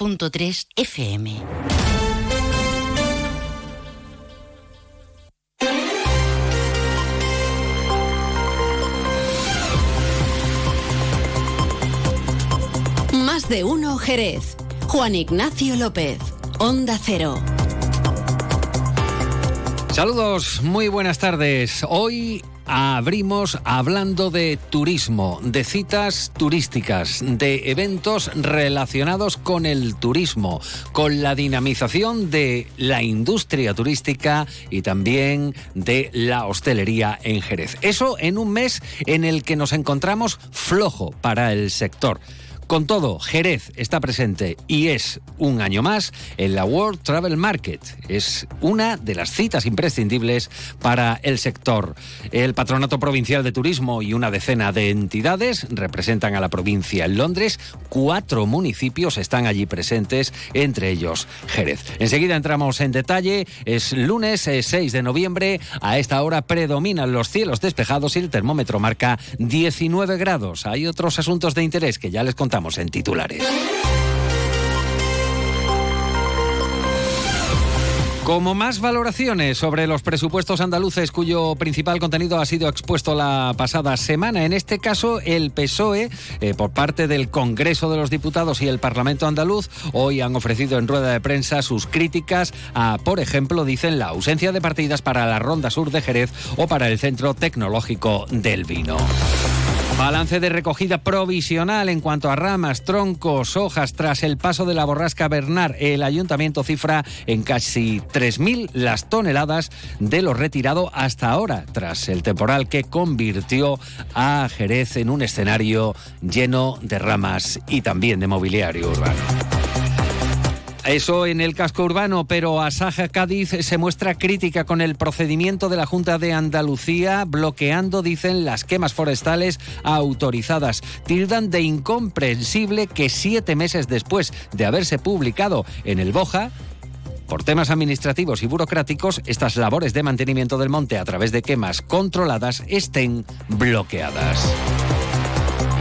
100.3 FM. Más de uno Jerez. Juan Ignacio López. Onda Cero. Saludos, muy buenas tardes. Hoy abrimos hablando de turismo, de citas turísticas, de eventos relacionados con el turismo, con la dinamización de la industria turística y también de la hostelería en Jerez. Eso en un mes en el que nos encontramos flojo para el sector. Con todo, Jerez está presente y es un año más en la World Travel Market. Es una de las citas imprescindibles para el sector. El Patronato Provincial de Turismo y una decena de entidades representan a la provincia en Londres. Cuatro municipios están allí presentes, entre ellos Jerez. Enseguida entramos en detalle. Es lunes 6 eh, de noviembre. A esta hora predominan los cielos despejados y el termómetro marca 19 grados. Hay otros asuntos de interés que ya les contamos en titulares. Como más valoraciones sobre los presupuestos andaluces cuyo principal contenido ha sido expuesto la pasada semana, en este caso el PSOE, eh, por parte del Congreso de los Diputados y el Parlamento andaluz, hoy han ofrecido en rueda de prensa sus críticas a, por ejemplo, dicen la ausencia de partidas para la Ronda Sur de Jerez o para el Centro Tecnológico del Vino. Balance de recogida provisional en cuanto a ramas, troncos, hojas tras el paso de la borrasca Bernard. El ayuntamiento cifra en casi 3.000 las toneladas de lo retirado hasta ahora, tras el temporal que convirtió a Jerez en un escenario lleno de ramas y también de mobiliario urbano. Eso en el casco urbano, pero Asaja Cádiz se muestra crítica con el procedimiento de la Junta de Andalucía, bloqueando, dicen, las quemas forestales autorizadas. Tildan de incomprensible que siete meses después de haberse publicado en el Boja, por temas administrativos y burocráticos, estas labores de mantenimiento del monte a través de quemas controladas estén bloqueadas.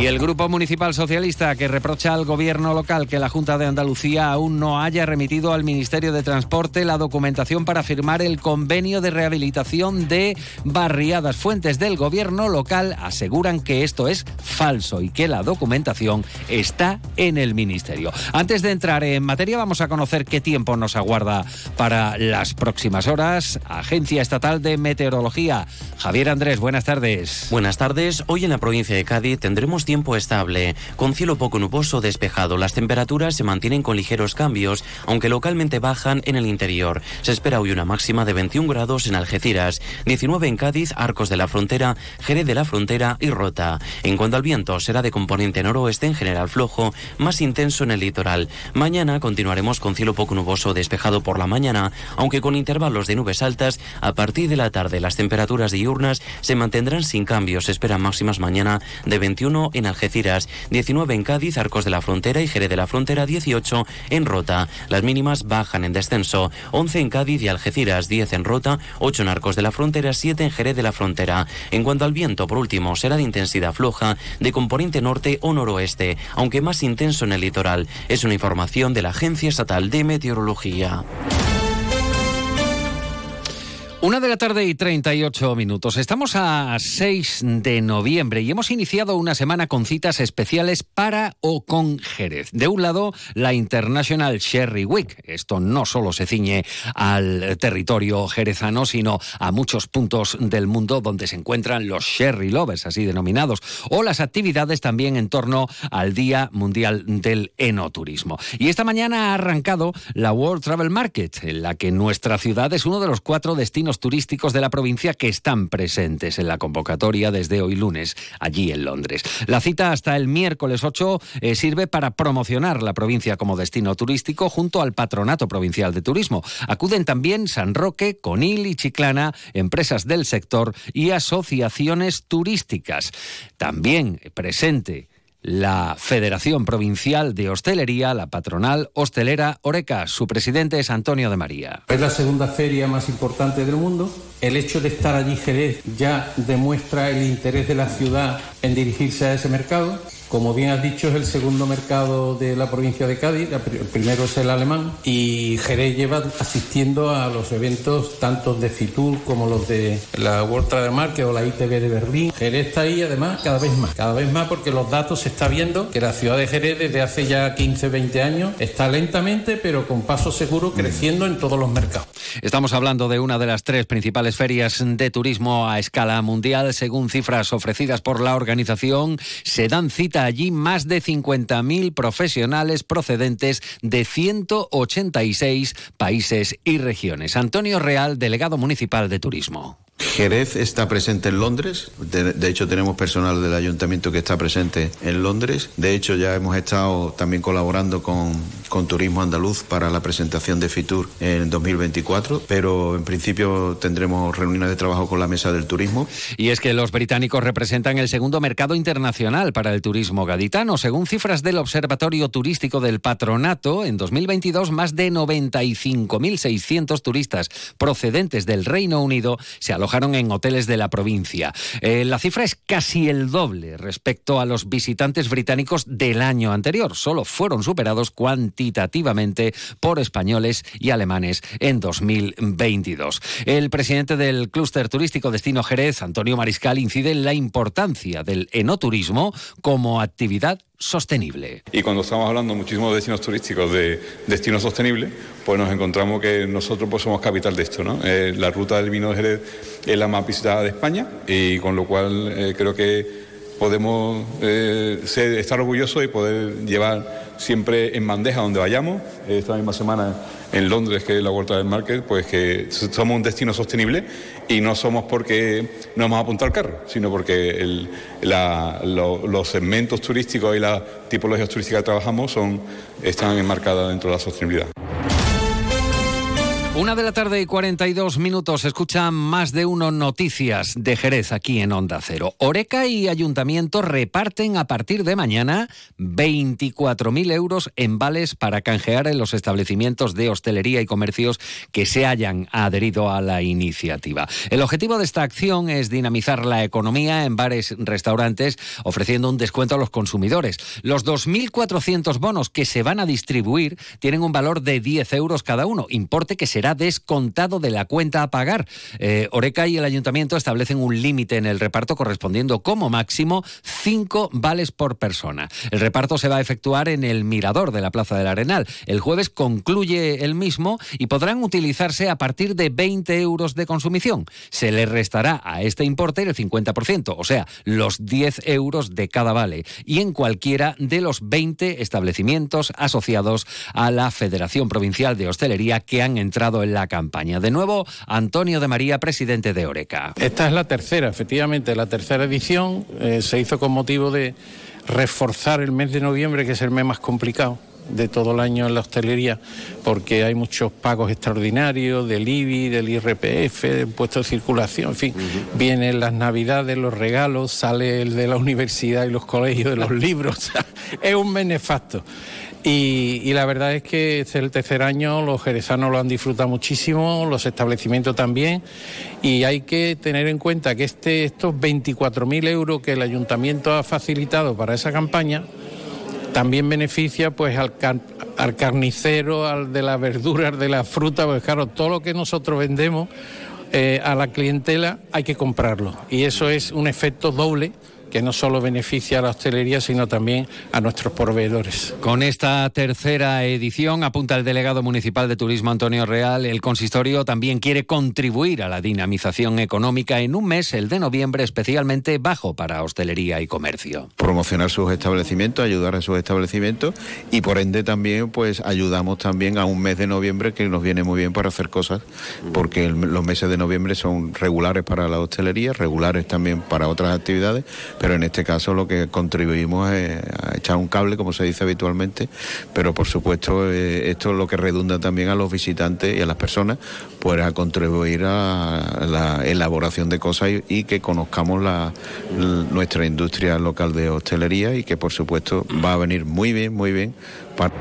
Y el Grupo Municipal Socialista que reprocha al Gobierno local que la Junta de Andalucía aún no haya remitido al Ministerio de Transporte la documentación para firmar el convenio de rehabilitación de barriadas. Fuentes del Gobierno local aseguran que esto es falso y que la documentación está en el Ministerio. Antes de entrar en materia vamos a conocer qué tiempo nos aguarda para las próximas horas. Agencia Estatal de Meteorología. Javier Andrés, buenas tardes. Buenas tardes. Hoy en la provincia de Cádiz tendremos tiempo estable, con cielo poco nuboso despejado. Las temperaturas se mantienen con ligeros cambios, aunque localmente bajan en el interior. Se espera hoy una máxima de 21 grados en Algeciras, 19 en Cádiz, Arcos de la Frontera, Jerez de la Frontera y Rota. En cuanto al viento, será de componente noroeste en general flojo, más intenso en el litoral. Mañana continuaremos con cielo poco nuboso despejado por la mañana, aunque con intervalos de nubes altas a partir de la tarde. Las temperaturas diurnas se mantendrán sin cambios. Se esperan máximas mañana de 21 en Algeciras, 19 en Cádiz, Arcos de la Frontera y Jerez de la Frontera, 18 en Rota. Las mínimas bajan en descenso, 11 en Cádiz y Algeciras, 10 en Rota, 8 en Arcos de la Frontera, 7 en Jerez de la Frontera. En cuanto al viento, por último, será de intensidad floja, de componente norte o noroeste, aunque más intenso en el litoral. Es una información de la Agencia Estatal de Meteorología. Una de la tarde y 38 minutos. Estamos a 6 de noviembre y hemos iniciado una semana con citas especiales para o con Jerez. De un lado, la International Sherry Week. Esto no solo se ciñe al territorio jerezano, sino a muchos puntos del mundo donde se encuentran los Sherry Lovers, así denominados, o las actividades también en torno al Día Mundial del Enoturismo. Y esta mañana ha arrancado la World Travel Market, en la que nuestra ciudad es uno de los cuatro destinos turísticos de la provincia que están presentes en la convocatoria desde hoy lunes allí en Londres. La cita hasta el miércoles 8 eh, sirve para promocionar la provincia como destino turístico junto al Patronato Provincial de Turismo. Acuden también San Roque, Conil y Chiclana, empresas del sector y asociaciones turísticas. También presente la Federación Provincial de Hostelería, la patronal hostelera Oreca. Su presidente es Antonio de María. Es la segunda feria más importante del mundo. El hecho de estar allí Jerez ya demuestra el interés de la ciudad en dirigirse a ese mercado como bien has dicho, es el segundo mercado de la provincia de Cádiz, el primero es el alemán, y Jerez lleva asistiendo a los eventos tanto de Fitur como los de la World Trade Market o la ITV de Berlín. Jerez está ahí además cada vez más, cada vez más porque los datos se está viendo que la ciudad de Jerez desde hace ya 15, 20 años está lentamente pero con paso seguro creciendo en todos los mercados. Estamos hablando de una de las tres principales ferias de turismo a escala mundial. Según cifras ofrecidas por la organización, se dan allí más de 50.000 profesionales procedentes de 186 países y regiones. Antonio Real, delegado municipal de turismo. Jerez está presente en Londres, de, hecho tenemos personal del ayuntamiento que está presente en Londres, de hecho ya hemos estado también colaborando con, con Turismo Andaluz para la presentación de Fitur en 2024, pero en principio tendremos reuniones de trabajo con la Mesa del Turismo. Y es que los británicos representan el segundo mercado internacional para el turismo gaditano. Según cifras del Observatorio Turístico del Patronato, en 2022 más de 95.600 turistas procedentes del Reino Unido se alojaron en hoteles de la provincia. Eh, la cifra es casi el doble respecto a los visitantes británicos del año anterior. Solo fueron superados cuantitativamente por españoles y alemanes en 2022. El presidente del clúster turístico Destino Jerez, Antonio Mariscal, incide en la importancia del enoturismo como actividad sostenible. Y cuando estamos hablando muchísimo de destinos turísticos de destino sostenible, pues nos encontramos que nosotros pues somos capital de esto. ¿no? Eh, la ruta del vino de Jerez es la más visitada de España y con lo cual eh, creo que podemos eh, estar orgullosos y poder llevar siempre en bandeja donde vayamos. Esta misma semana en Londres, que es la Vuelta del Market, pues que somos un destino sostenible y no somos porque no hemos apuntado al carro, sino porque los segmentos turísticos y las tipologías turísticas que trabajamos son, están enmarcadas dentro de la sostenibilidad. Una de la tarde y 42 minutos. Escuchan más de uno noticias de Jerez aquí en Onda Cero. Oreca y Ayuntamiento reparten a partir de mañana 24.000 euros en vales para canjear en los establecimientos de hostelería y comercios que se hayan adherido a la iniciativa. El objetivo de esta acción es dinamizar la economía en bares, restaurantes, ofreciendo un descuento a los consumidores. Los 2.400 bonos que se van a distribuir tienen un valor de 10 euros cada uno, importe que será descontado de la cuenta a pagar. Eh, Oreca y el ayuntamiento establecen un límite en el reparto correspondiendo como máximo cinco vales por persona. El reparto se va a efectuar en el mirador de la Plaza del Arenal. El jueves concluye el mismo y podrán utilizarse a partir de 20 euros de consumición. Se le restará a este importe el 50%, o sea, los 10 euros de cada vale, y en cualquiera de los 20 establecimientos asociados a la Federación Provincial de Hostelería que han entrado en la campaña. De nuevo, Antonio de María, presidente de Oreca. Esta es la tercera, efectivamente, la tercera edición. Eh, se hizo con motivo de reforzar el mes de noviembre, que es el mes más complicado de todo el año en la hostelería, porque hay muchos pagos extraordinarios del IBI, del IRPF, del puesto de circulación, en fin, vienen las navidades, los regalos, sale el de la universidad y los colegios de los libros, es un mes nefasto. Y, la verdad es que este es el tercer año, los jerezanos lo han disfrutado muchísimo, los establecimientos también, y hay que tener en cuenta que este, estos 24.000 euros que el ayuntamiento ha facilitado para esa campaña, también beneficia pues al, al carnicero, al de las verduras, de la fruta, pues claro, todo lo que nosotros vendemos eh, a la clientela hay que comprarlo. Y eso es un efecto doble que no solo beneficia a la hostelería, sino también a nuestros proveedores. Con esta tercera edición, apunta el delegado municipal de Turismo Antonio Real, el consistorio también quiere contribuir a la dinamización económica en un mes, el de noviembre, especialmente bajo para hostelería y comercio. Promocionar sus establecimientos, ayudar a sus establecimientos y por ende también pues ayudamos también a un mes de noviembre que nos viene muy bien para hacer cosas, porque los meses de noviembre son regulares para la hostelería, regulares también para otras actividades, pero en este caso lo que contribuimos es a echar un cable, como se dice habitualmente, pero por supuesto eh, esto es lo que redunda también a los visitantes y a las personas, pues a contribuir a la elaboración de cosas y, que conozcamos la, nuestra industria local de hostelería y que por supuesto va a venir muy bien, muy bien para...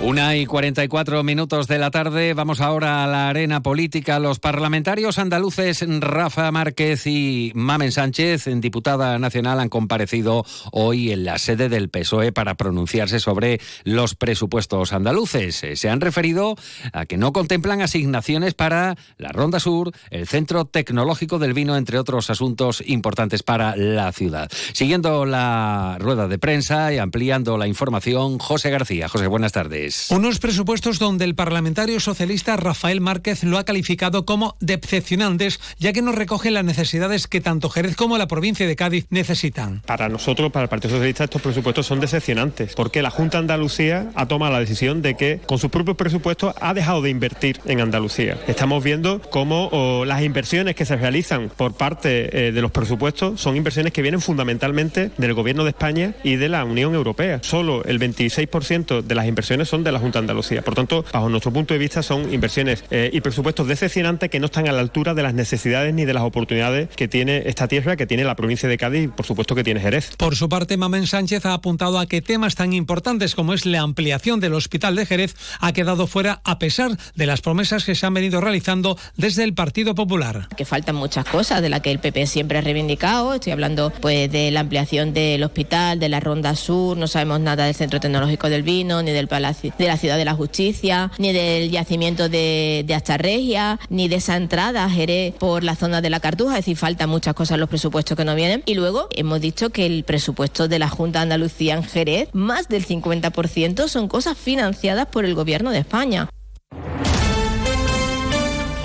Una y 44 minutos de la tarde. Vamos ahora a la arena política. Los parlamentarios andaluces Rafa Márquez y Mamen Sánchez, en diputada nacional, han comparecido hoy en la sede del PSOE para pronunciarse sobre los presupuestos andaluces. Eh, se han referido a que no contemplan asignaciones para la Ronda Sur, el Centro Tecnológico del Vino, entre otros asuntos importantes para la ciudad. Siguiendo la rueda de prensa y ampliando la información, José García. José, buenas tardes. Unos presupuestos donde el parlamentario socialista Rafael Márquez lo ha calificado como decepcionantes, ya que no recogen las necesidades que tanto Jerez como la provincia de Cádiz necesitan. Para nosotros, para el Partido Socialista, estos presupuestos son decepcionantes, porque la Junta de Andalucía ha tomado la decisión de que con sus propios presupuestos ha dejado de invertir en Andalucía. Estamos viendo cómo las inversiones que se realizan por parte eh, de los presupuestos son inversiones que vienen fundamentalmente del Gobierno de España y de la Unión Europea. Solo el 26% de las inversiones son de la Junta de Andalucía. Por tanto, bajo nuestro punto de vista, son inversiones eh, y presupuestos decepcionantes que no están a la altura de las necesidades ni de las oportunidades que tiene esta tierra, que tiene la provincia de Cádiz y, por supuesto, que tiene Jerez. Por su parte, Mamen Sánchez ha apuntado a que temas tan importantes como es la ampliación del Hospital de Jerez ha quedado fuera a pesar de las promesas que se han venido realizando desde el Partido Popular. Que faltan muchas cosas de las que el PP siempre ha reivindicado. Estoy hablando pues de la ampliación del hospital, de la Ronda Sur, no sabemos nada del Centro Tecnológico del Vino, ni del Palacio de la Ciudad de la Justicia, ni del yacimiento de, de Astarregia, ni de esa entrada a Jerez por la zona de la Cartuja. Es decir, faltan muchas cosas en los presupuestos que no vienen. Y luego hemos dicho que el presupuesto de la Junta de Andalucía en Jerez, más del 50% son cosas financiadas por el Gobierno de España.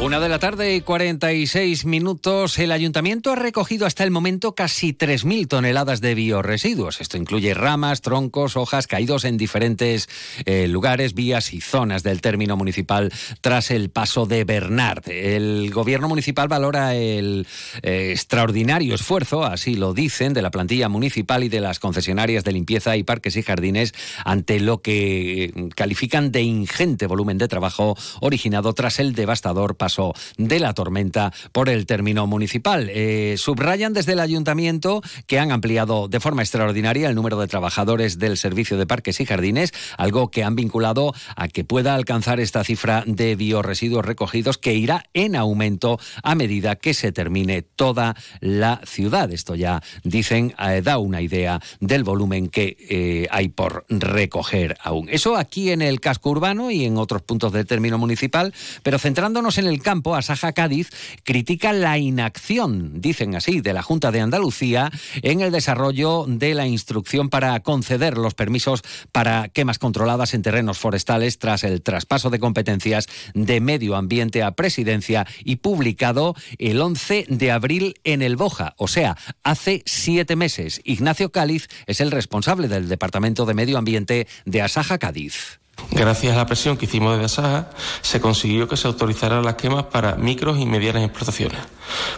Una de la tarde y 46 minutos. El ayuntamiento ha recogido hasta el momento casi 3.000 toneladas de bioresiduos. Esto incluye ramas, troncos, hojas caídos en diferentes eh, lugares, vías y zonas del término municipal tras el paso de Bernard. El gobierno municipal valora el eh, extraordinario esfuerzo, así lo dicen, de la plantilla municipal y de las concesionarias de limpieza y parques y jardines ante lo que califican de ingente volumen de trabajo originado tras el devastador paso de la tormenta por el término municipal. Eh, subrayan desde el ayuntamiento que han ampliado de forma extraordinaria el número de trabajadores del servicio de parques y jardines, algo que han vinculado a que pueda alcanzar esta cifra de bioresiduos recogidos que irá en aumento a medida que se termine toda la ciudad. Esto ya dicen, eh, da una idea del volumen que eh, hay por recoger aún. Eso aquí en el casco urbano y en otros puntos del término municipal, pero centrándonos en el campo, Asaja Cádiz critica la inacción, dicen así, de la Junta de Andalucía en el desarrollo de la instrucción para conceder los permisos para quemas controladas en terrenos forestales tras el traspaso de competencias de medio ambiente a presidencia y publicado el 11 de abril en el Boja, o sea, hace siete meses. Ignacio Cáliz es el responsable del Departamento de Medio Ambiente de Asaja Cádiz. Gracias a la presión que hicimos desde Asaja, se consiguió que se autorizaran las quemas para micros y medianas explotaciones.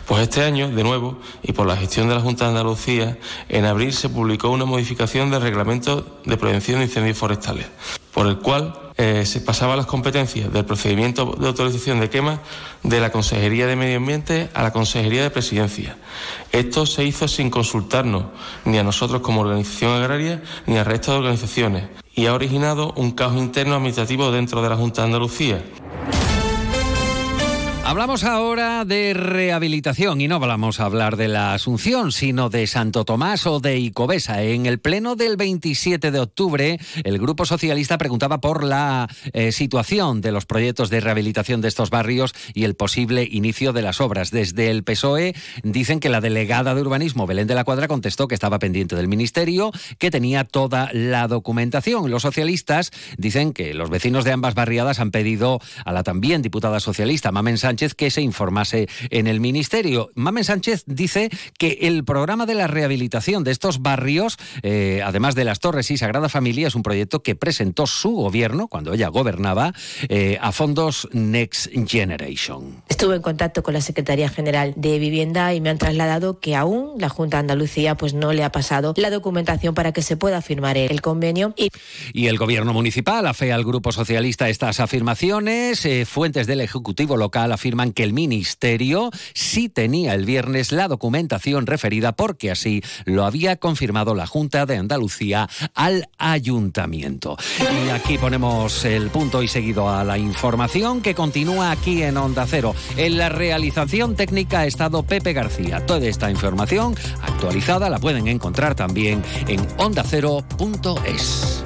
Pues este año, de nuevo, y por la gestión de la Junta de Andalucía, en abril se publicó una modificación del Reglamento de Prevención de Incendios Forestales, por el cual eh, se pasaban las competencias del procedimiento de autorización de quema de la Consejería de Medio Ambiente a la Consejería de Presidencia. Esto se hizo sin consultarnos ni a nosotros como organización agraria ni al resto de organizaciones y ha originado un caos interno administrativo dentro de la Junta de Andalucía. Hablamos ahora de rehabilitación y no vamos a hablar de la Asunción, sino de Santo Tomás o de Icobesa. En el pleno del 27 de octubre, el Grupo Socialista preguntaba por la eh, situación de los proyectos de rehabilitación de estos barrios y el posible inicio de las obras. Desde el PSOE dicen que la delegada de urbanismo, Belén de la Cuadra, contestó que estaba pendiente del Ministerio, que tenía toda la documentación. Los socialistas dicen que los vecinos de ambas barriadas han pedido a la también diputada socialista, Mamen Sánchez, que se informase en el Ministerio. Mamen Sánchez dice que el programa de la rehabilitación de estos barrios, eh, además de las Torres y Sagrada Familia, es un proyecto que presentó su gobierno, cuando ella gobernaba, eh, a fondos Next Generation. Estuve en contacto con la Secretaría General de Vivienda y me han trasladado que aún la Junta de Andalucía pues, no le ha pasado la documentación para que se pueda firmar el convenio. Y, y el gobierno municipal afea al Grupo Socialista estas afirmaciones. Eh, fuentes del Ejecutivo local afirman afirman que el Ministerio sí tenía el viernes la documentación referida porque así lo había confirmado la Junta de Andalucía al Ayuntamiento. Y aquí ponemos el punto y seguido a la información que continúa aquí en Onda Cero. En la realización técnica ha estado Pepe García. Toda esta información actualizada la pueden encontrar también en ondacero.es.